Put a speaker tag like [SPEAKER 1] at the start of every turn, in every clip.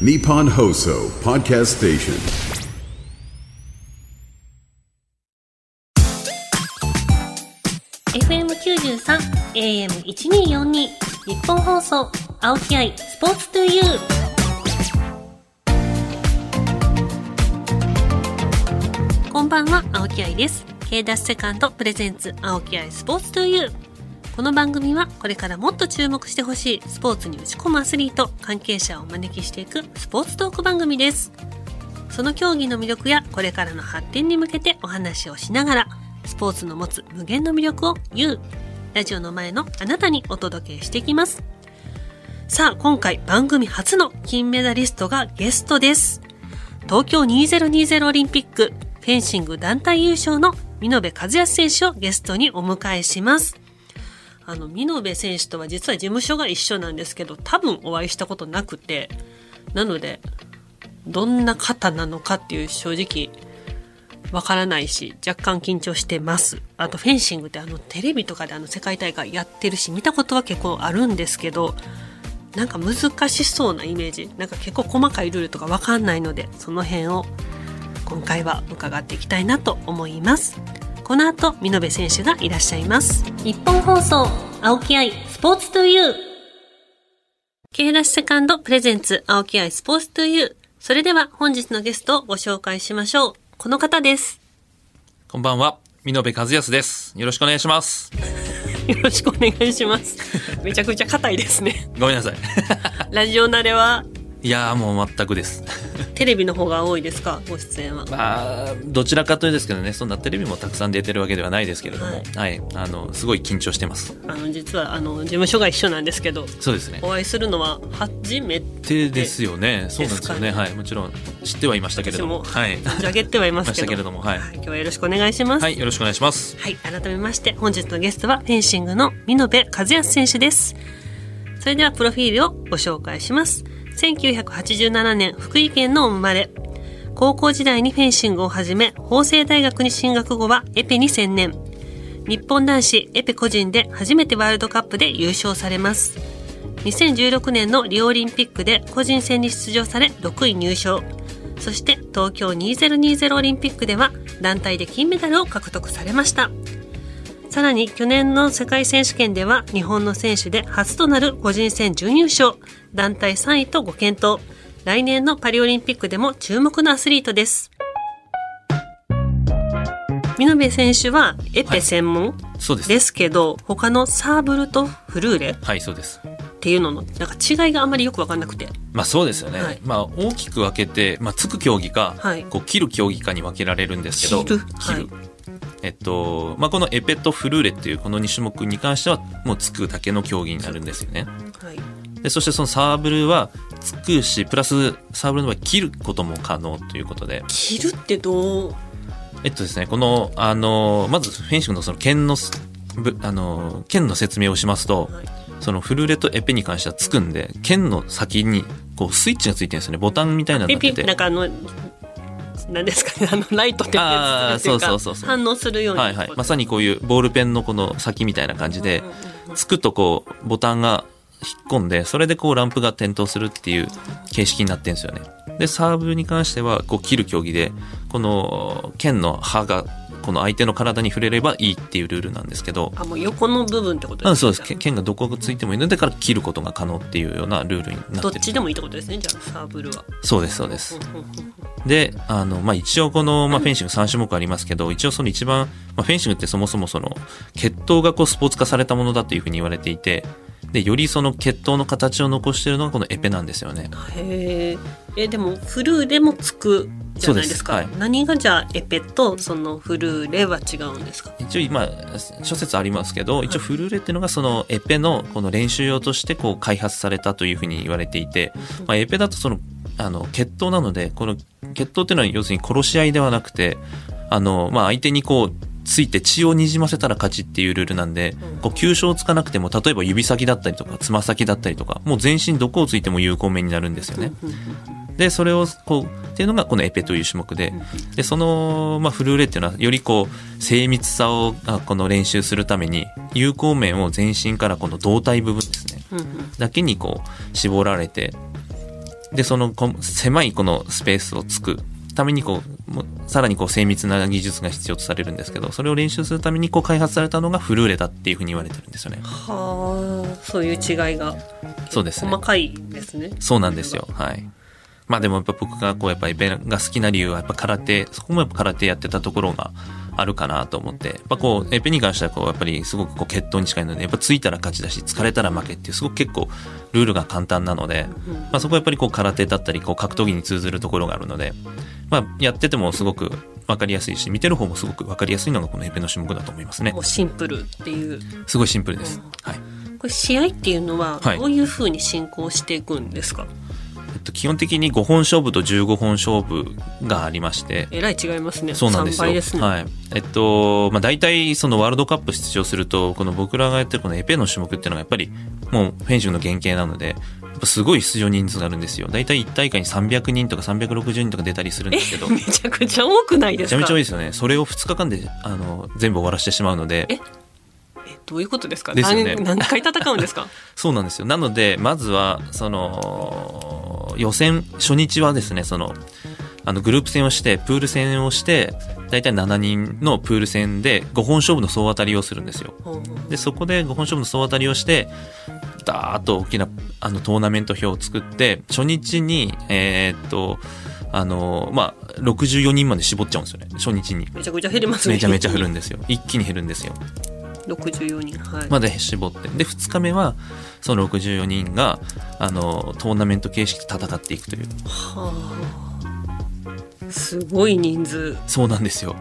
[SPEAKER 1] Nippon Hoso Podcast Station.
[SPEAKER 2] 93 AM1242 日本放送青木愛スポーツトゥユーこんばんは青木愛です。K ダッシュセカンドプレゼンツ青木愛スポーツトゥユーこの番組はこれからもっと注目してほしいスポーツに打ち込むアスリート関係者をお招きしていくスポーツトーク番組ですその競技の魅力やこれからの発展に向けてお話をしながらスポーツの持つ無限の魅力を言うラジオの前のあなたにお届けしていきます。さあ、今回番組初の金メダリストがゲストです。東京2020オリンピックフェンシング団体優勝の見延和康選手をゲストにお迎えします。あの、見延選手とは実は事務所が一緒なんですけど、多分お会いしたことなくて、なので、どんな方なのかっていう正直わからないし、若干緊張してます。あとフェンシングってあのテレビとかであの世界大会やってるし、見たことは結構あるんですけど、なんか難しそうなイメージ。なんか結構細かいルールとかわかんないので、その辺を今回は伺っていきたいなと思います。この後、見延選手がいらっしゃいます。日本放送、青木愛、スポーツトゥユー。K ダッシュセカンドプレゼンツ、青木愛スポーツトゥユー。それでは本日のゲストをご紹介しましょう。この方です。
[SPEAKER 3] こんばんは、見延和康です。よろしくお願いします。
[SPEAKER 2] よろしくお願いします。めちゃくちゃ硬いですね。
[SPEAKER 3] ごめんなさい。
[SPEAKER 2] ラジオ慣れはい
[SPEAKER 3] やもう全くです。
[SPEAKER 2] テレビの方が多いですか？ご出演は。
[SPEAKER 3] まあ、どちらかというですけどね、そんなテレビもたくさん出てるわけではないですけれども、はい、はい、あの、すごい緊張してます。
[SPEAKER 2] あの、実は、あの、事務所が一緒なんですけど、
[SPEAKER 3] そうですね。
[SPEAKER 2] お会いするのは初め
[SPEAKER 3] てですよね。そうなんですよね。はい。もちろん知ってはいましたけれども。
[SPEAKER 2] はい。存じ上げてはいます。け
[SPEAKER 3] れども、はい、
[SPEAKER 2] 今日はよろしくお願いします。
[SPEAKER 3] はい、よろしくお願いします。
[SPEAKER 2] はい、改めまして、本日のゲストは、フェンシングの見延和康選手です。それでは、プロフィールをご紹介します。1987年福井県の生まれ。高校時代にフェンシングを始め、法政大学に進学後はエペに専念。日本男子エペ個人で初めてワールドカップで優勝されます。2016年のリオオリンピックで個人戦に出場され6位入賞。そして東京2020オリンピックでは団体で金メダルを獲得されました。さらに去年の世界選手権では日本の選手で初となる個人戦準優勝、団体3位とご検討。来年のパリオリンピックでも注目のアスリートです。見延選手はエペ専門、です。けど他のサーブルとフルーレ
[SPEAKER 3] はいそうです。
[SPEAKER 2] っていうののなんか違いがあまりよく分かんなくて。
[SPEAKER 3] まあそうですよね、はい、まあ大きく分けて、まあ、つく競技か、はい、こう切る競技かに分けられるんですけど
[SPEAKER 2] 切る。切る、
[SPEAKER 3] えっとまあ、このエペとフルーレっていうこの2種目に関してはもうつくだけの競技になるんですよね。はい、でそしてそのサーブルはつくしプラスサーブルの場合切ることも可能ということで。
[SPEAKER 2] 切るってどう？
[SPEAKER 3] えっとですねこのあのまずフェンシングのその剣のあの剣の説明をしますと、はい、そのフルーレとエペに関してはつくんで剣の先にこうスイッチがついてるんですよね。ボタンみたいなのが
[SPEAKER 2] って。てなんかあの何ですかねあのライトってやつそうそうそうそう。反応するように、
[SPEAKER 3] はいはい、まさにこういうボールペンのこの先みたいな感じで、つくとこうボタンが引っ込んでそれでこうランプが点灯するっていう形式になってるんですよね。でサーブに関してはこう切る競技でこの剣の刃がこの相手の体に触れればいいっていうルールなんですけど。
[SPEAKER 2] あもう横の部分ってことです
[SPEAKER 3] か、ね、そうです。剣がどこがついてもいいのでから切ることが可能っていうようなルールになってる。
[SPEAKER 2] どっちでもいいってことですねじゃあサーブルは。
[SPEAKER 3] そうですそうです。であの、まあ、一応この、まあ、フェンシング3種目ありますけど一応その一番、まあ、フェンシングってそもそもその血統がこうスポーツ化されたものだというふうに言われていてでよりその血統の形を残しているのがこのエペなんですよね。
[SPEAKER 2] へえでもフルーレもつくじゃないですか。す。はい、何がじゃあエペとそのフルーレは違うんですか？
[SPEAKER 3] 一応今諸説ありますけど一応フルーレっていうのがそのエペのこの練習用としてこう開発されたというふうに言われていて、まあ、エペだとそのあの血統なのでこの血統っていうのは要するに殺し合いではなくてあの、まあ、相手にこうついて血をにじませたら勝ちっていうルールなんで、こう急所つかなくても例えば指先だったりとかつま先だったりとかもう全身どこをついても有効面になるんですよね。でそれをこうっていうのがこのエペという種目ででその、まあ、フルーレっていうのはよりこう精密さをこの練習するために有効面を全身からこの胴体部分ですね、だけにこう絞られてで、そのこ狭いこのスペースをつくためにこうさらにこう精密な技術が必要とされるんですけど、それを練習するためにこう開発されたのがフルーレだっていうふうに言われてるんですよね。
[SPEAKER 2] はあそういう違いが
[SPEAKER 3] そうですね
[SPEAKER 2] 細。かいですね
[SPEAKER 3] そうなんですよ。はい。まあでもやっぱ僕がこうやっぱエペが好きな理由はやっぱ空手、そこもやっぱ空手やってたところがあるかなと思って、やっぱこうエペに関してはこうやっぱりすごくこう決闘に近いので、やっぱついたら勝ちだし、疲れたら負けっていうすごく結構ルールが簡単なので、まあそこはやっぱりこう空手だったりこう格闘技に通ずるところがあるので、まあやっててもすごくわかりやすいし、見てる方もすごくわかりやすいのがこのエペの種目だと思いますね
[SPEAKER 2] シンプルっていう
[SPEAKER 3] すごいシンプルです。はい。
[SPEAKER 2] これ試合っていうのは
[SPEAKER 3] はい
[SPEAKER 2] どういうふうに進行していくんですか、
[SPEAKER 3] えっと、基本的に5本勝負と15本勝負がありまして、
[SPEAKER 2] えらい違いますね3
[SPEAKER 3] そうなんですよ。
[SPEAKER 2] すね、
[SPEAKER 3] はい。えっと、まあ、大体そのワールドカップ出場すると、この僕らがやってるこのエペの種目っていうのがやっぱりもうフェンシングの原型なので、すごい出場人数があるんですよ。大体1大会に300人とか360人とか出たりするんですけど、め
[SPEAKER 2] めちゃくちゃ多くないですか？
[SPEAKER 3] ちゃめちゃ多いですよね。それを2日間で、あの、全部終わらせてしまうので、
[SPEAKER 2] ええどういうことですか？
[SPEAKER 3] ですよね
[SPEAKER 2] 何何回戦うんですか？
[SPEAKER 3] そうなんですよ。なので、まずは、その、予選、初日はですね、その、あの、グループ戦をして、プール戦をして、だいたい7人のプール戦で5本勝負の総当たりをするんですよ。で、そこで5本勝負の総当たりをして、ダーッと大きな、あの、トーナメント表を作って、初日に、えーっと、あの、まあ、64人まで絞っちゃうんですよね。初日に。
[SPEAKER 2] めちゃくちゃ減りますね
[SPEAKER 3] めちゃめちゃ減るんですよ。一気に減るんですよ。
[SPEAKER 2] 64人はい、
[SPEAKER 3] まで絞って。で、2日目は、その64人が、あの、トーナメント形式で戦っていくという。
[SPEAKER 2] はあすごい人数
[SPEAKER 3] そうなんですよ。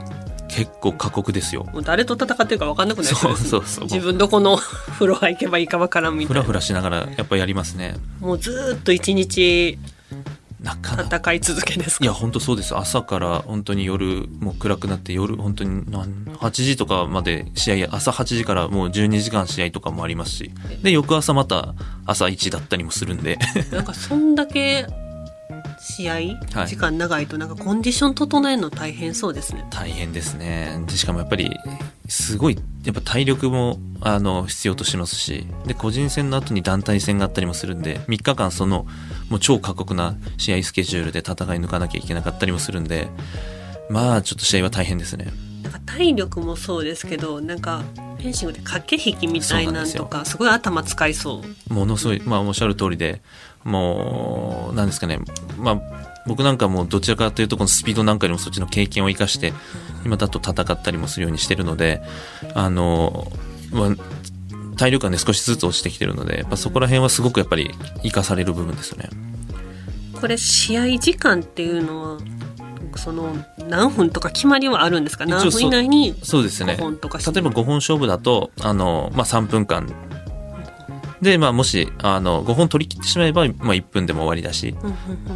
[SPEAKER 3] 結構過酷ですよ。
[SPEAKER 2] もう誰と戦ってるか分かんなくなりそう
[SPEAKER 3] そうそうそう
[SPEAKER 2] 自分どこの 風呂入けばいいか分からんみたいな
[SPEAKER 3] ふらふらしながら、やっぱやりますね。
[SPEAKER 2] もうずーっと一日
[SPEAKER 3] なかなか。
[SPEAKER 2] 戦い続けですか？
[SPEAKER 3] いや、本当そうです。朝から本当に夜、もう暗くなって夜、本当になん8時とかまで試合、朝8時からもう12時間試合とかもありますし、で、翌朝また朝1だったりもするんで、
[SPEAKER 2] なんかそんだけ試合、
[SPEAKER 3] はい
[SPEAKER 2] 時間長いとなんかコンディション整えるの大変そうですね
[SPEAKER 3] 大変ですね。で、しかもやっぱり、すごい、やっぱ体力も、あの、必要としますし、で、個人戦の後に団体戦があったりもするんで、3日間その、もう超過酷な試合スケジュールで戦い抜かなきゃいけなかったりもするんで、まあ、ちょっと試合は大変ですね。
[SPEAKER 2] なんか体力もそうですけどなんかフェンシングで駆け引きみたいなんとかすごい頭使いそう
[SPEAKER 3] ものすごい、まあ、おっしゃる通りで、もう、なんですかね、まあ、僕なんかもうどちらかというとこのスピードなんかよりもそっちの経験を生かして、今だと戦ったりもするようにしてるので、あの、まあ、体力がね少しずつ落ちてきてるので、やっぱそこら辺はすごくやっぱり生かされる部分ですよね。
[SPEAKER 2] これ試合時間っていうのはその何分とか決まりはあるんですか？何分以内に
[SPEAKER 3] そうですね。
[SPEAKER 2] 5本とか
[SPEAKER 3] 例えば5本勝負だと、あの、まあ、3分間。で、まあ、もし、あの、5本取り切ってしまえば、まあ、1分でも終わりだし、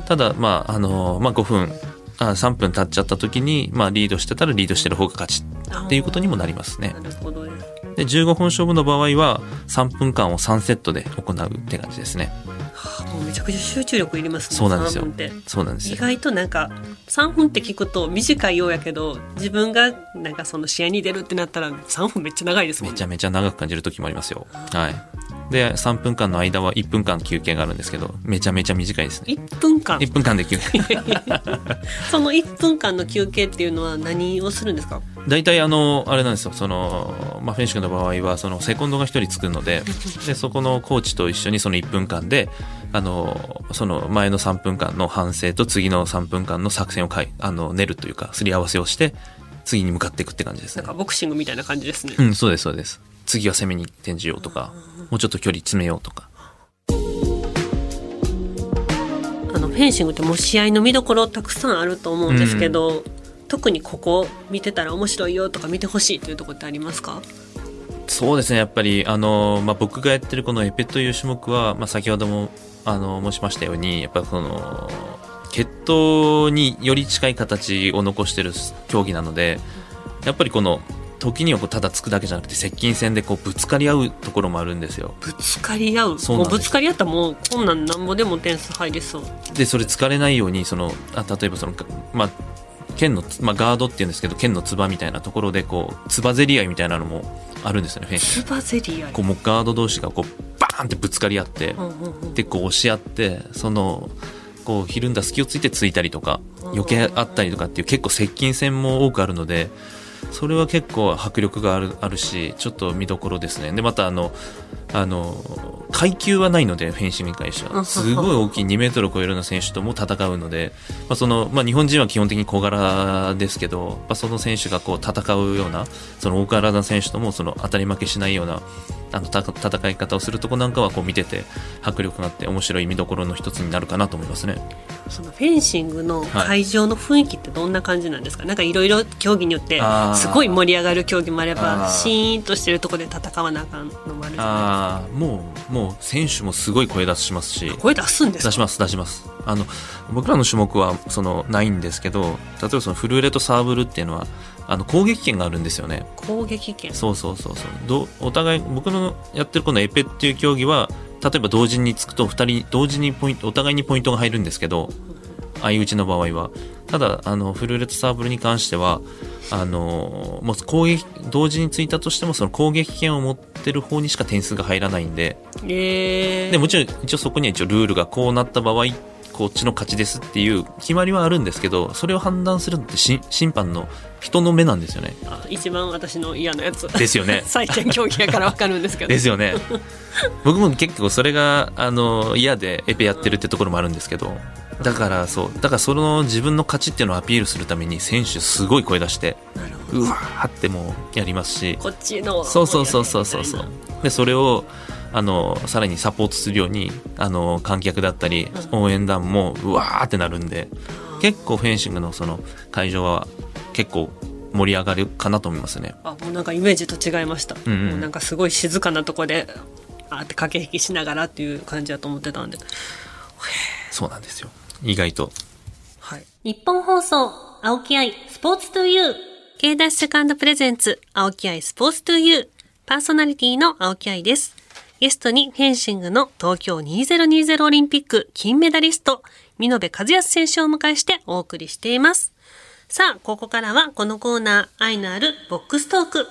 [SPEAKER 3] ただ、まあ、あの、まあ、5分、あ3分経っちゃった時に、まあ、リードしてたらリードしてる方が勝ちっていうことにもなりますね。
[SPEAKER 2] なるほどです
[SPEAKER 3] で、15本勝負の場合は、3分間を3セットで行うって感じですね。
[SPEAKER 2] はあもうめちゃくちゃ集中力いりますね
[SPEAKER 3] そうなんですよ
[SPEAKER 2] 3分って
[SPEAKER 3] そうなんですよ。
[SPEAKER 2] 意外となんか3分って聞くと短いようやけど自分がなんかその試合に出るってなったら3分めっちゃ長いですもんね
[SPEAKER 3] めちゃめちゃ長く感じる時もありますよ。はい。で、3分間の間は1分間休憩があるんですけど、めちゃめちゃ短いですね。
[SPEAKER 2] 1分間
[SPEAKER 3] ？1分間で休憩。
[SPEAKER 2] その1分間の休憩っていうのは何をするんですか？
[SPEAKER 3] 大体あの、あれなんですよ、その、まあ、フェンシングの場合は、その、セコンドが一人つくので、で、そこのコーチと一緒にその1分間で、あの、その前の3分間の反省と次の3分間の作戦をかい、あの、練るというか、すり合わせをして、次に向かっていくって感じですね
[SPEAKER 2] なんか。ボクシングみたいな感じですね、
[SPEAKER 3] うん、そうです、そうです。次は攻めに転じようとか、もうちょっと距離詰めようとか。
[SPEAKER 2] あのフェンシングってもう試合の見どころたくさんあると思うんですけど、特にここ見てたら面白いよとか見てほしいというところってありますか？
[SPEAKER 3] そうですね、やっぱり、あの、まあ、僕がやってるこのエペという種目は、まあ、先ほども、あの、申しましたように、やっぱその、決闘により近い形を残してる競技なので、やっぱりこの、時にはこうただつくだけじゃなくて接近戦でこうぶつかり合うところもあるんですよ。
[SPEAKER 2] ぶつかり合う？
[SPEAKER 3] そう
[SPEAKER 2] もうぶつかり合ったらもうこんなんなんぼでも点数入りそう。
[SPEAKER 3] で、それ疲れないように、その、あ例えばその、まあ、剣のつ、まあ、ガードっていうんですけど、剣のつばみたいなところで、こう、つばぜり合いみたいなのもあるんですよね、フェンシング。
[SPEAKER 2] つばぜり合い。
[SPEAKER 3] こう、もうガード同士がこう、バーンってぶつかり合って、
[SPEAKER 2] うんうんうん。
[SPEAKER 3] でこう押し合ってそのこうひるんだ隙をついてついたりとか余計あったりとかっていう結構接近戦も多くあるのでそれは結構迫力があるあるしちょっと見どころですね。でまたあのあの階級はないのでフェンシングに関しては。すごい大きい2メートルを超えるような選手とも戦うので、まあそのまあ、日本人は基本的に小柄ですけど、まあ、その選手がこう戦うようなその大柄な選手ともその当たり負けしないようなあのた戦い方をするとこなんかはこう見てて迫力があって面白い見どころの一つになるかなと思いますね。
[SPEAKER 2] そのフェンシングの会場の雰囲気ってどんな感じなんですか、はい、なんかいろいろ競技によってすごい盛り上がる競技もあればシーンとしてるところで戦わなあかんのもあるじゃないですか。
[SPEAKER 3] もうもう選手もすごい声出しますし。
[SPEAKER 2] 声出すんです
[SPEAKER 3] 出します出します。あの僕らの種目はそのないんですけど例えばそのフルーレとサーブルっていうのはあの攻撃権があるんですよね。
[SPEAKER 2] 攻撃権。
[SPEAKER 3] そうそうそうそう。どお互い僕のやってるこのエペっていう競技は例えば同時につくと2人同時にポイントお互いにポイントが入るんですけど相打ちの場合はただあのフルーレットサーブルに関してはあのもう攻撃同時についたとしてもその攻撃権を持ってる方にしか点数が入らないんで,、
[SPEAKER 2] えー、
[SPEAKER 3] でもちろん一応そこには一応ルールがこうなった場合こっちの勝ちですっていう決まりはあるんですけどそれを判断するのって審判の人の目なんですよね。
[SPEAKER 2] 一番私の嫌なやつ。
[SPEAKER 3] ですよね。
[SPEAKER 2] 採点競技やから分かるんですけど。
[SPEAKER 3] ですよね。僕も結構それがあの嫌でエペやってるってところもあるんですけどだからそうだからその自分の勝ちっていうのをアピールするために選手すごい声出してうわーってもうやりますし。
[SPEAKER 2] こっちの
[SPEAKER 3] そうそうそうそうそう。そうでそれをあのさらにサポートするようにあの観客だったり応援団もうわーってなるんで結構フェンシングのその会場は結構盛り上がるかなと思いますね。
[SPEAKER 2] あもうなんかイメージと違いました、うんうん、もうなんかすごい静かなとこであって駆け引きしながらっていう感じだと思ってたんで。
[SPEAKER 3] そうなんですよ意外と。
[SPEAKER 2] はい。日本放送、青木愛、スポーツトゥーユー。K ダッシカンドプレゼンツ、青木愛スポーツトゥーユー。パーソナリティの青木愛です。ゲストにフェンシングの東京2020オリンピック金メダリスト、見延和康選手をお迎えしてお送りしています。さあ、ここからはこのコーナー、愛のあるボックストーク。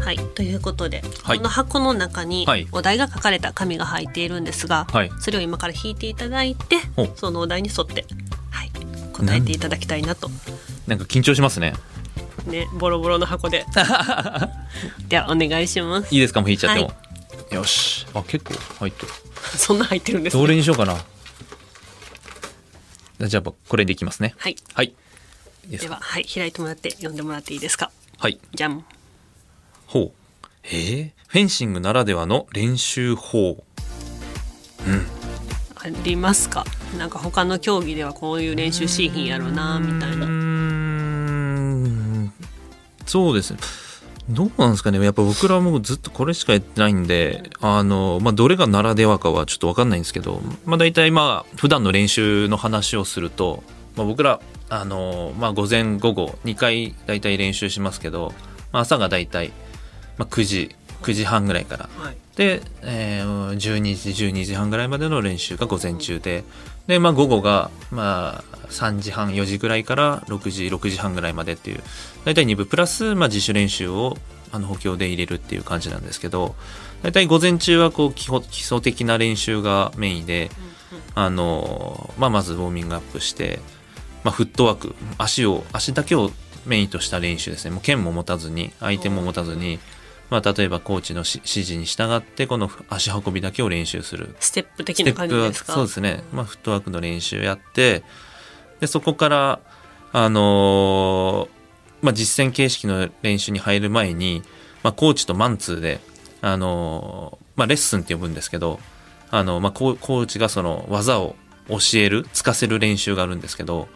[SPEAKER 2] はい、ということで、はい、この箱の中にお題が書かれた紙が入っているんですが、はい、それを今から引いていただいて、そのお題に沿って、はい、答えていただきたいなと。
[SPEAKER 3] なんか緊張しますね。
[SPEAKER 2] ね、ボロボロの箱で。ではお願いします。
[SPEAKER 3] いいですかもう引いちゃっても。はい、よし、あ結構入ってる。
[SPEAKER 2] そんな入ってるんです、ね、
[SPEAKER 3] どれにしようかな。じゃあこれでいきますね。
[SPEAKER 2] はい。
[SPEAKER 3] はい。
[SPEAKER 2] でははい開いてもらって読んでもらっていいですか？
[SPEAKER 3] はい。
[SPEAKER 2] じゃん。
[SPEAKER 3] ほう。えー、フェンシングならではの練習法。うん。
[SPEAKER 2] ありますか？なんか他の競技ではこういう練習シーンやろうなみたいなうん
[SPEAKER 3] そうですねどうなんですかねやっぱ僕らもずっとこれしかやってないんであの、まあ、どれがならではかはちょっと分かんないんですけど、まあ、大体まあ普段の練習の話をすると、まあ、僕らあの、まあ、午前午後2回大体練習しますけど、まあ、朝が大体まあ、9時9時半ぐらいから、はい、で、えー、12時12時半ぐらいまでの練習が午前中で。で、まあ、午後が、まあ、3時半4時ぐらいから6時6時半ぐらいまでっていう。大体2部。プラス、まあ、自主練習をあの補強で入れるっていう感じなんですけど。大体午前中はこう基礎的な練習がメインで、あのまあ、まずウォーミングアップして、まあ、フットワーク。足を足だけをメインとした練習ですね。もう剣も持たずに相手も持たずに。まあ、例えばコーチの指示に従ってこの足運びだけを練習する。
[SPEAKER 2] ステップ的な感じですか？
[SPEAKER 3] そうですね、まあ、フットワークの練習やってでそこからあのー、まあ、実践形式の練習に入る前に、まあ、コーチとマンツーであのー、まあ、レッスンって呼ぶんですけどあの、まあ、コーチがその技を教えるつかせる練習があるんですけど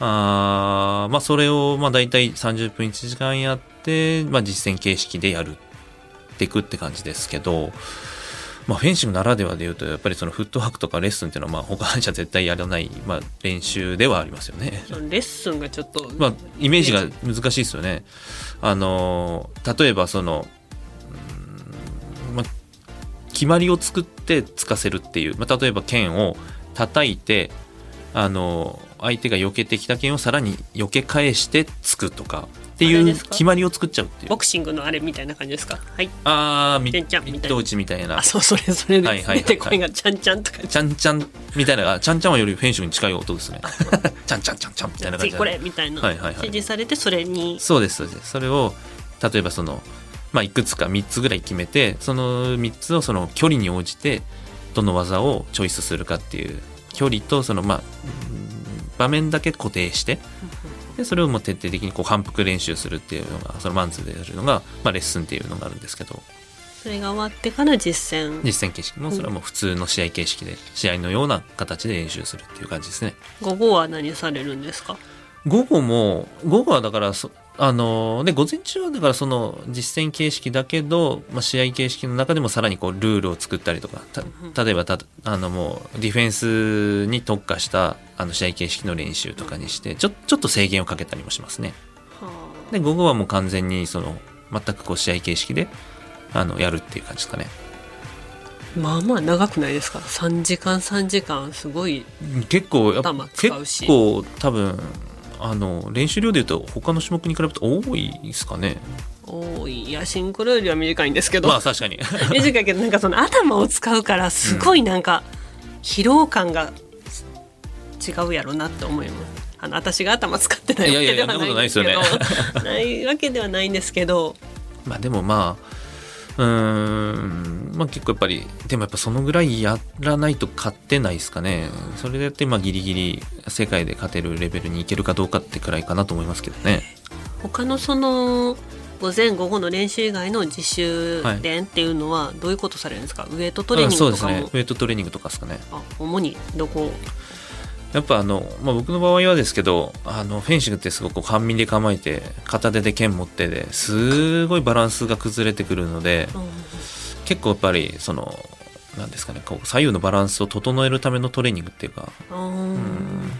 [SPEAKER 3] あまあそれをまあ大体30分1時間やって、まあ、実践形式でやるっていくって感じですけど、まあ、フェンシングならではでいうとやっぱりそのフットワークとかレッスンっていうのはまあ他じゃ絶対やらない、まあ、練習ではありますよね。
[SPEAKER 2] レッスンがちょっと、
[SPEAKER 3] まあ、イメージが難しいですよね。あの例えばその、まあ、決まりを作ってつかせるっていう、まあ、例えば剣を叩いてあの相手が避けてきた剣をさらに避け返してつくとかっていう決まりを作っちゃうっていう。
[SPEAKER 2] ボクシングのあれみたいな感じですか？はい。
[SPEAKER 3] ああミッド打ちみたいな。
[SPEAKER 2] あそうそれそれです、
[SPEAKER 3] はいはい
[SPEAKER 2] 出て声がちゃんちゃんとか。
[SPEAKER 3] ちゃんちゃんみたいな。あちゃんちゃんはよりフェンシングに近い音ですね。ちゃんちゃんちゃんちゃんみたいな感じ
[SPEAKER 2] これみたいな、
[SPEAKER 3] はいはいはい。
[SPEAKER 2] 指示されてそれに。
[SPEAKER 3] そうですそうです。それを例えばそのまあいくつか3つぐらい決めてその3つをその距離に応じてどの技をチョイスするかっていう距離とそのまあうん場面だけ固定してでそれをもう徹底的にこう反復練習するっていうのがそのマンツーでやるのが、まあ、レッスンっていうのがあるんですけど。
[SPEAKER 2] それが終わってから実践。
[SPEAKER 3] 実践形式。もそれはもう普通の試合形式で試合のような形で練習するっていう感じですね。
[SPEAKER 2] 午後は何されるんですか？
[SPEAKER 3] 午後も午後はだからそあので午前中はだからその実践形式だけど、まあ、試合形式の中でもさらにこうルールを作ったりとかた例えばたあのもうディフェンスに特化したあの試合形式の練習とかにしてちょちょっと制限をかけたりもしますね。
[SPEAKER 2] は
[SPEAKER 3] で午後はもう完全にその全くこう試合形式であのやるっていう感じですかね。
[SPEAKER 2] あまあまあ長くないですか？3時間3時間すごい。
[SPEAKER 3] 結構やっぱ結構多分あの練習量でいうと他の種目に比べて多いですかね。
[SPEAKER 2] 多い。いやシンクロよりは短いんですけど、
[SPEAKER 3] まあ確かに。
[SPEAKER 2] 短いけどなんかその頭を使うからすごいなんか疲労感が違うやろなって思います。あの私が頭使ってないわけではないんですけど
[SPEAKER 3] な
[SPEAKER 2] いわけではないんですけど
[SPEAKER 3] まあでもまあうーん。まあ結構やっぱりでもやっぱそのぐらいやらないと勝てないですかね。それでやってまあギリギリ世界で勝てるレベルにいけるかどうかってくらいかなと思いますけどね。
[SPEAKER 2] 他のその午前午後の練習以外の自主練っていうのはどういうことされるんですか、ウエイトトレーニングとかも、
[SPEAKER 3] あそうですねウェイトトレーニングとかですかね。
[SPEAKER 2] あ主にどこ？
[SPEAKER 3] やっぱあの、まあ、僕の場合はですけどあのフェンシングってすごく半身で構えて片手で剣持ってですごいバランスが崩れてくるので結構やっぱりそのなんですかねこう左右のバランスを整えるためのトレーニングっていうかうん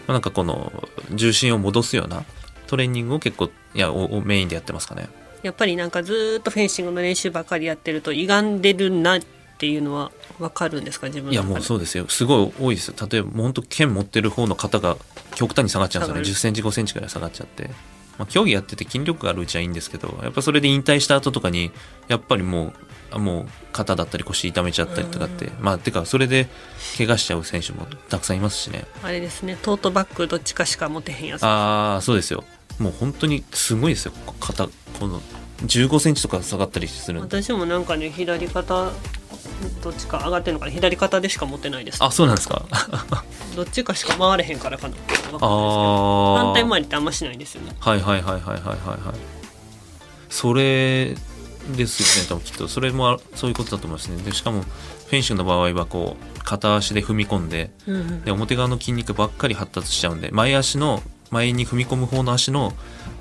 [SPEAKER 3] まあなんかこの重心を戻すようなトレーニングを結構いやおおメインでやってますかね。
[SPEAKER 2] やっぱりなんかずーっとフェンシングの練習ばっかりやってると歪んでるなっていうのは分かるんですか自分の
[SPEAKER 3] いやもう
[SPEAKER 2] う
[SPEAKER 3] そうですよ。すごい多いです。よ例えば本当剣持ってる方の肩が極端に下がっちゃうんですよね。
[SPEAKER 2] 下がる。
[SPEAKER 3] 1 0センチ5センチくらい下がっちゃって、まあ、競技やってて筋力があるうちはいいんですけどやっぱそれで引退した後とかにやっぱりもうあもう肩だったり腰痛めちゃったりとかって。まあてかそれで怪我しちゃう選手もたくさんいますしね。
[SPEAKER 2] あれですね。トートバッグどっちかしか持てへんやつ
[SPEAKER 3] ああそうですよ。もう本当にすごいですよ。肩この15センチとか下がったりする
[SPEAKER 2] 私もなんかね左肩どっちか上がってるのかな？左肩でしか持ってないです。
[SPEAKER 3] あそうなんですか。
[SPEAKER 2] どっちかしか回れへんからかな。
[SPEAKER 3] ああ
[SPEAKER 2] 反対回りってあんましないんですよね。
[SPEAKER 3] はいはいはいはいはいはいはい。それですよね多分きっと。それもあそういうことだと思いますね。でしかもフェンシングの場合はこう片足で踏み込んで
[SPEAKER 2] うん。
[SPEAKER 3] で表側の筋肉ばっかり発達しちゃうんで前足の前に踏み込む方の足の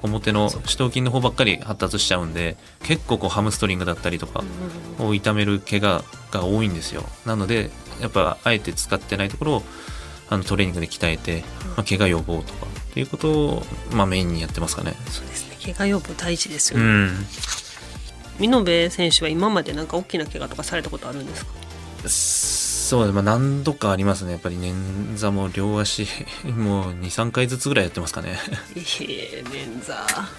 [SPEAKER 3] 表の四頭筋の方ばっかり発達しちゃうんで結構こうハムストリングだったりとかを痛める怪我が多いんですよ。なのでやっぱあえて使ってないところをあのトレーニングで鍛えて、まあ、怪我予防とかっていうことを、まあ、メインにやってますかね。
[SPEAKER 2] そうですね。怪我予防大事ですよね、
[SPEAKER 3] うん。
[SPEAKER 2] 見延選手は今までなんか大きな怪我とかされたことあるんですか？
[SPEAKER 3] そうですまあ何度かありますね。やっぱり捻挫も両足 もう23回ずつぐらいやってますかね。
[SPEAKER 2] いえ捻挫。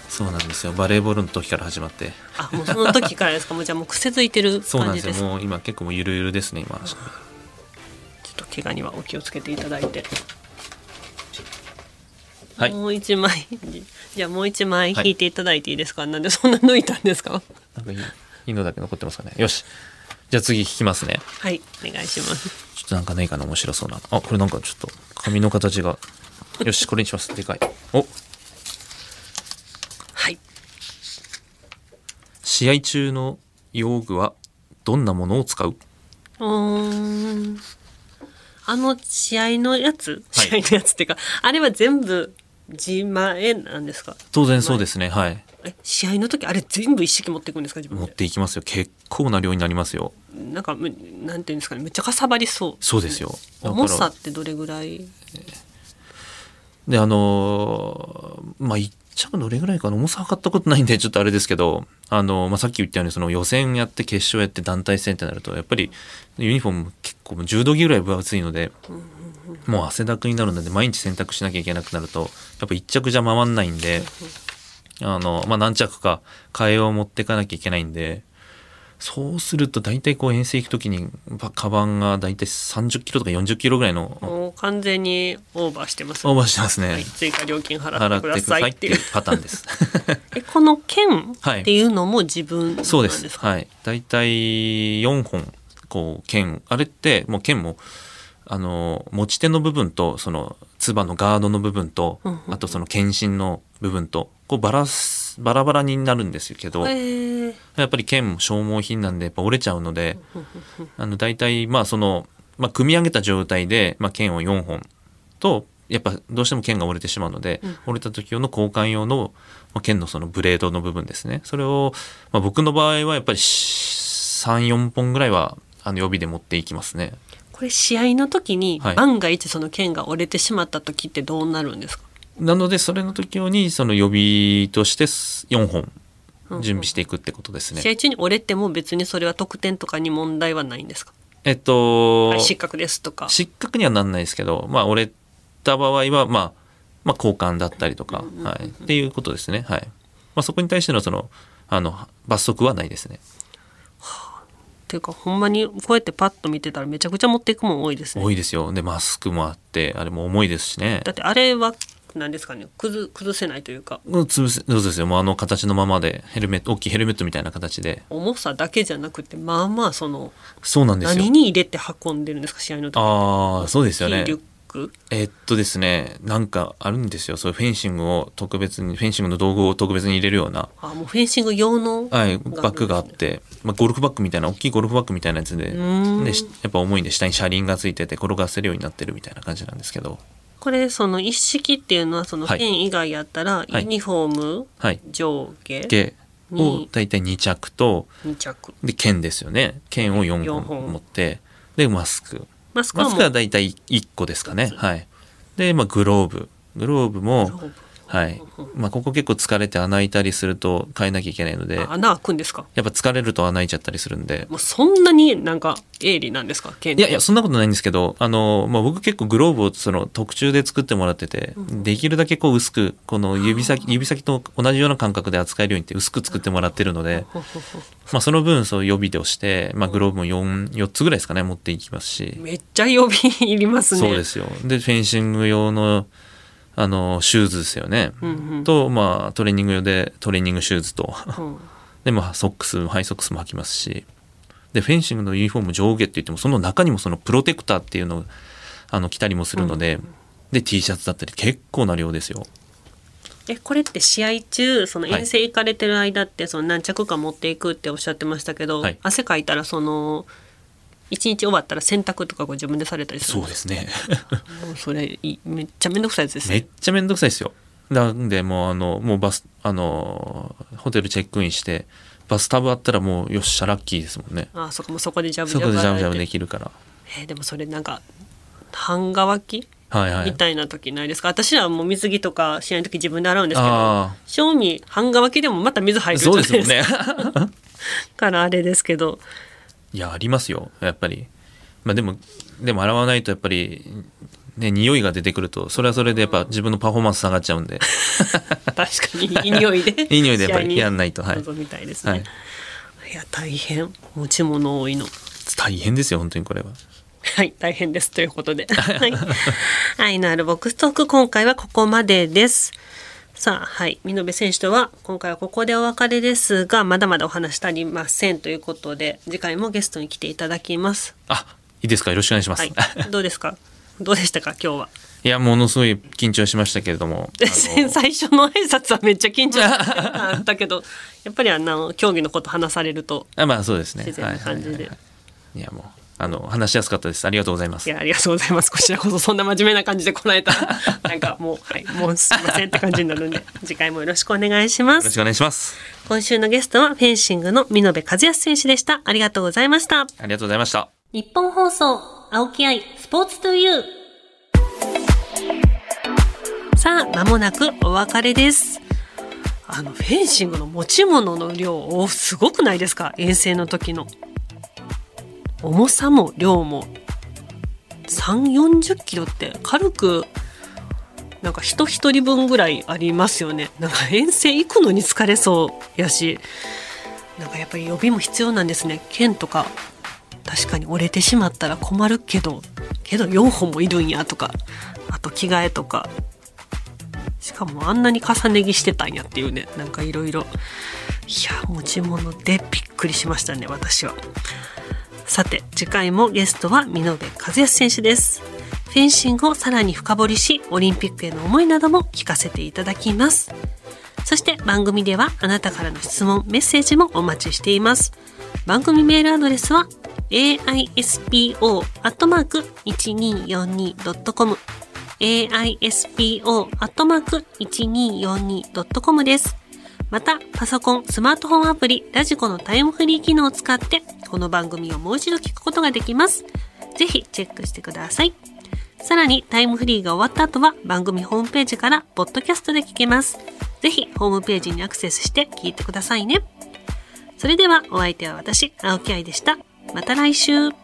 [SPEAKER 3] そうなんですよ。バレーボールの時から始まって。
[SPEAKER 2] あもうその時からですか？もうじゃあもう癖づいてる
[SPEAKER 3] そうなん
[SPEAKER 2] 感じですか？
[SPEAKER 3] ですよ。もう今結構もうゆるゆるですね今
[SPEAKER 2] ちょっと怪我にはお気をつけていただいて。
[SPEAKER 3] はい。
[SPEAKER 2] もう一枚。じゃあもう一枚引いていただいていいですか、なんでそんな抜いたんですか？
[SPEAKER 3] なんかいいいいのだけ残ってますかね。よしじゃあ次引きますね。
[SPEAKER 2] はいお願いします。
[SPEAKER 3] ちょっとなんかないかな面白そうな。あこれなんかちょっと紙の形が。よしこれにします。でかい。お。
[SPEAKER 2] はい。
[SPEAKER 3] 試合中の用具はどんなものを使う？
[SPEAKER 2] うーん。あの試合のやつ？
[SPEAKER 3] はい。
[SPEAKER 2] 試合のやつっていうか、あれは全部自前なんですか？
[SPEAKER 3] 当然そうですね。はい。
[SPEAKER 2] え試合の時あれ全部一式持っていくんですか自分
[SPEAKER 3] 持っ
[SPEAKER 2] で
[SPEAKER 3] ていきますよ。結構な量になりますよ。
[SPEAKER 2] なんかむなんていうんですかねめっちゃかさばりそう
[SPEAKER 3] そうですよ。
[SPEAKER 2] 重さってどれぐらい？
[SPEAKER 3] であのーまあ言っちゃうどれぐらいかな。重さ測ったことないんでちょっとあれですけどあのーまあ、さっき言ったようにその予選やって決勝やって団体戦ってなるとやっぱりユニフォーム結構もう10度着ぐらい分厚いのでもう汗だくになるので毎日洗濯しなきゃいけなくなるとやっぱ一着じゃ回んないんで、あの、まあ、何着か替えを持っていかなきゃいけないんで、そうすると大体こう遠征行く時にばカバンが大体30キロとか40キロぐらいの
[SPEAKER 2] もう完全にオーバーしてます
[SPEAKER 3] オーバーしてますね。
[SPEAKER 2] はい、追加料金払
[SPEAKER 3] 払
[SPEAKER 2] ってくだ
[SPEAKER 3] さい
[SPEAKER 2] っいう
[SPEAKER 3] ってていうパターンです。
[SPEAKER 2] えこの剣っていうのも自分なんですか、
[SPEAKER 3] そうです。はい。大体4本、こう、剣、あれって、もう剣も、あの、持ち手の部分と、その、つばのガードの部分と
[SPEAKER 2] うんうん、
[SPEAKER 3] あとその剣心の部分と、こう、バラす、バラバラになるんですけど、やっぱり剣も消耗品なんで、やっぱ折れちゃうので、あの、大体、まあ、その、まあ、組み上げた状態で、まあ、剣を4本と、やっぱどうしても剣が折れてしまうので、折れた時用の交換用の、まあ、剣のそのブレードの部分ですね。それを、まあ、僕の場合はやっぱり3、4本ぐらいは、あの、予備で持っていきますね。
[SPEAKER 2] これ試合の時に
[SPEAKER 3] はい
[SPEAKER 2] 万が一その剣が折れてしまった時ってどうなるんですか、
[SPEAKER 3] なので、それの時用に、その予備として4本準備していくってことですね。
[SPEAKER 2] 試合中に折れても別にそれは得点とかに問題はないんですか、
[SPEAKER 3] えっと、
[SPEAKER 2] はい、失格ですとか
[SPEAKER 3] 失格にはなんないですけど、まあ、折れた場合は、まあ、まあ、交換だったりとか、はい。っていうことですね。はい。まあ、そこに対しての、その、あの、罰則はないですね。
[SPEAKER 2] っていうかほんまにこうやってパッと見てたらめちゃくちゃ持っていくもん多いですね
[SPEAKER 3] 多いですよ。で、マスクもあって、あれも重いですしね
[SPEAKER 2] だ。ってあれは何ですかね崩崩せないというか
[SPEAKER 3] うん潰せそうですよ。もうあの形のままで、ヘルメット、大きいヘルメットみたいな形で。
[SPEAKER 2] 重さだけじゃなくてまあまあその
[SPEAKER 3] そうなんですよ
[SPEAKER 2] 何。に入れて運んでるんですか試合の時
[SPEAKER 3] ああ、そうですよね
[SPEAKER 2] リュ。ック
[SPEAKER 3] えっとですね、なんかあるんですよ。そういうフェンシングを特別に、フェンシングの道具を特別に入れるような、
[SPEAKER 2] あもうフェンシング用の？
[SPEAKER 3] はい、バッグがあって、まあ、ゴルフバッグみたいな、大きいゴルフバッグみたいなやつで、
[SPEAKER 2] ん。
[SPEAKER 3] でしやっぱ重いんで下に車輪がついてて転がせるようになってるみたいな感じなんですけど、
[SPEAKER 2] これその一式っていうのはその
[SPEAKER 3] はい。
[SPEAKER 2] ペン以外やったら
[SPEAKER 3] はい。
[SPEAKER 2] ユニフォーム、
[SPEAKER 3] はい。
[SPEAKER 2] 上下
[SPEAKER 3] 毛を
[SPEAKER 2] に
[SPEAKER 3] 大体2着と、
[SPEAKER 2] 2着。
[SPEAKER 3] で、剣ですよね。剣を4
[SPEAKER 2] 四
[SPEAKER 3] 本
[SPEAKER 2] 本。
[SPEAKER 3] 持って、で、マスク。
[SPEAKER 2] マスクは
[SPEAKER 3] 大体1個ですかね。はい。で、まあ、グローブ。グローブも
[SPEAKER 2] グローブ、
[SPEAKER 3] はい。まあ、ここ結構疲れて穴開いたりすると変えなきゃいけないので、
[SPEAKER 2] あ穴開くんですか？
[SPEAKER 3] やっぱ疲れると穴開いちゃったりするんで、
[SPEAKER 2] もうそんなになんか鋭利なんですか？剣
[SPEAKER 3] いやいや、そんなことないんですけど、あの、まあ、僕結構グローブをその特注で作ってもらってて、できるだけこう薄く、この指先、指先と同じような感覚で扱えるようにって薄く作ってもらってるので、まあ、その分そう予備として、まあ、グローブも4、4つぐらいですかね、持っていきますし、
[SPEAKER 2] めっちゃ予備いりますね。
[SPEAKER 3] そうですよ。で、フェンシング用の、あの、シューズですよね。
[SPEAKER 2] うんうん。
[SPEAKER 3] と、まあ、トレーニング用でトレーニングシューズと、
[SPEAKER 2] うん。
[SPEAKER 3] で、まあ、ソックス、ハイソックスも履きますし、で、フェンシングのユニフォーム上下って言っても、その中にもそのプロテクターっていうのを、あの、着たりもするので、で、T シャツだったり結構な量ですよ。
[SPEAKER 2] えこれって試合中その
[SPEAKER 3] はい
[SPEAKER 2] 遠征行かれてる間ってその何着か持っていくっておっしゃってましたけど、
[SPEAKER 3] はい。
[SPEAKER 2] 汗かいたらその一日終わったら洗濯とかご自分でされたりするん
[SPEAKER 3] そうですね。
[SPEAKER 2] もうそれめっちゃめんどくさいですね
[SPEAKER 3] めっちゃめんどくさいですよ。なんで、もう、あの、もうバス、あの、ホテルチェックインして、バスタブあったらもう、よっしゃ、ラッキーですもんね。
[SPEAKER 2] あそこもそこでジャブジ
[SPEAKER 3] そ
[SPEAKER 2] ャブ
[SPEAKER 3] こでジャブジャブできるから。
[SPEAKER 2] えーでもそれなんか半乾き？
[SPEAKER 3] はいはい。
[SPEAKER 2] みたいな時ないですか、私はもう水着とか試合の時自分で洗うんですけど
[SPEAKER 3] あ
[SPEAKER 2] 正味半乾きでもまた水入
[SPEAKER 3] あ、
[SPEAKER 2] るじゃ
[SPEAKER 3] そう
[SPEAKER 2] ないですか
[SPEAKER 3] んね。
[SPEAKER 2] からあれですけど
[SPEAKER 3] いや、ありますよ、やっぱり。まあでも、でも洗わないとやっぱり、ね、匂いが出てくると、それはそれでやっぱ自分のパフォーマンス下がっちゃうんで、
[SPEAKER 2] 確かに。いい匂いで。
[SPEAKER 3] いい匂いでやっぱりやんないと。はい。
[SPEAKER 2] 臨みたいですね、
[SPEAKER 3] はい。
[SPEAKER 2] い、や大変。持ち物多いの。
[SPEAKER 3] 大変ですよ、本当にこれは。
[SPEAKER 2] はい大変です。ということで。はい。愛のあるボックストーク今回はここまでですさあはい。見延選手とは今回はここでお別れですがまだまだお話足りませんということで次回もゲストに来ていただきます。
[SPEAKER 3] あ、いいですか？よろしくお願いします。
[SPEAKER 2] はい。い、どうですか？どうでしたか？今日は。
[SPEAKER 3] や、ものすごい緊張しましたけれども。
[SPEAKER 2] 最初の挨拶はめっちゃ緊張 あったけどやっぱりあの競技のこと話されると
[SPEAKER 3] あまあそうですね。
[SPEAKER 2] 自然な感じで。
[SPEAKER 3] はいはいはいはい。いや、もう、あの、話しやすかったです。ありがとうございます。
[SPEAKER 2] い。やありがとうございます。こちらこそそんな真面目な感じでこらえたらなんかもうはいもうすいませんって感じになるんで次回もよろしくお願いします。
[SPEAKER 3] よろしくお願いします。
[SPEAKER 2] 今週のゲストはフェンシングの見延和康選手でした。ありがとうございました。
[SPEAKER 3] ありがとうございました。
[SPEAKER 2] 日本放送青木愛スポーツトゥユーさあ間もなくお別れです。あのフェンシングの持ち物の量おすごくないですか？遠征の時の重さも量も3、40キロって軽く、なんか人一人分ぐらいありますよね。なんか遠征行くのに疲れそうやし、なんかやっぱり予備も必要なんですね。剣とか、確かに折れてしまったら困るけど、けど4本もいるんやとか、あと着替えとか、しかもあんなに重ね着してたんやっていうね、なんかいろいろ。いや、持ち物でびっくりしましたね、私は。さて、次回もゲストは見延和康選手です。フェンシングをさらに深掘りし、オリンピックへの思いなども聞かせていただきます。そして番組ではあなたからの質問、メッセージもお待ちしています。番組メールアドレスは aispo.1242.com aispo.1242.com です。また、パソコン、スマートフォンアプリ、ラジコのタイムフリー機能を使って、この番組をもう一度聞くことができます。ぜひチェックしてください。さらに、タイムフリーが終わった後は、番組ホームページから、ポッドキャストで聞けます。ぜひ、ホームページにアクセスして聞いてくださいね。それでは、お相手は私、青木愛でした。また来週。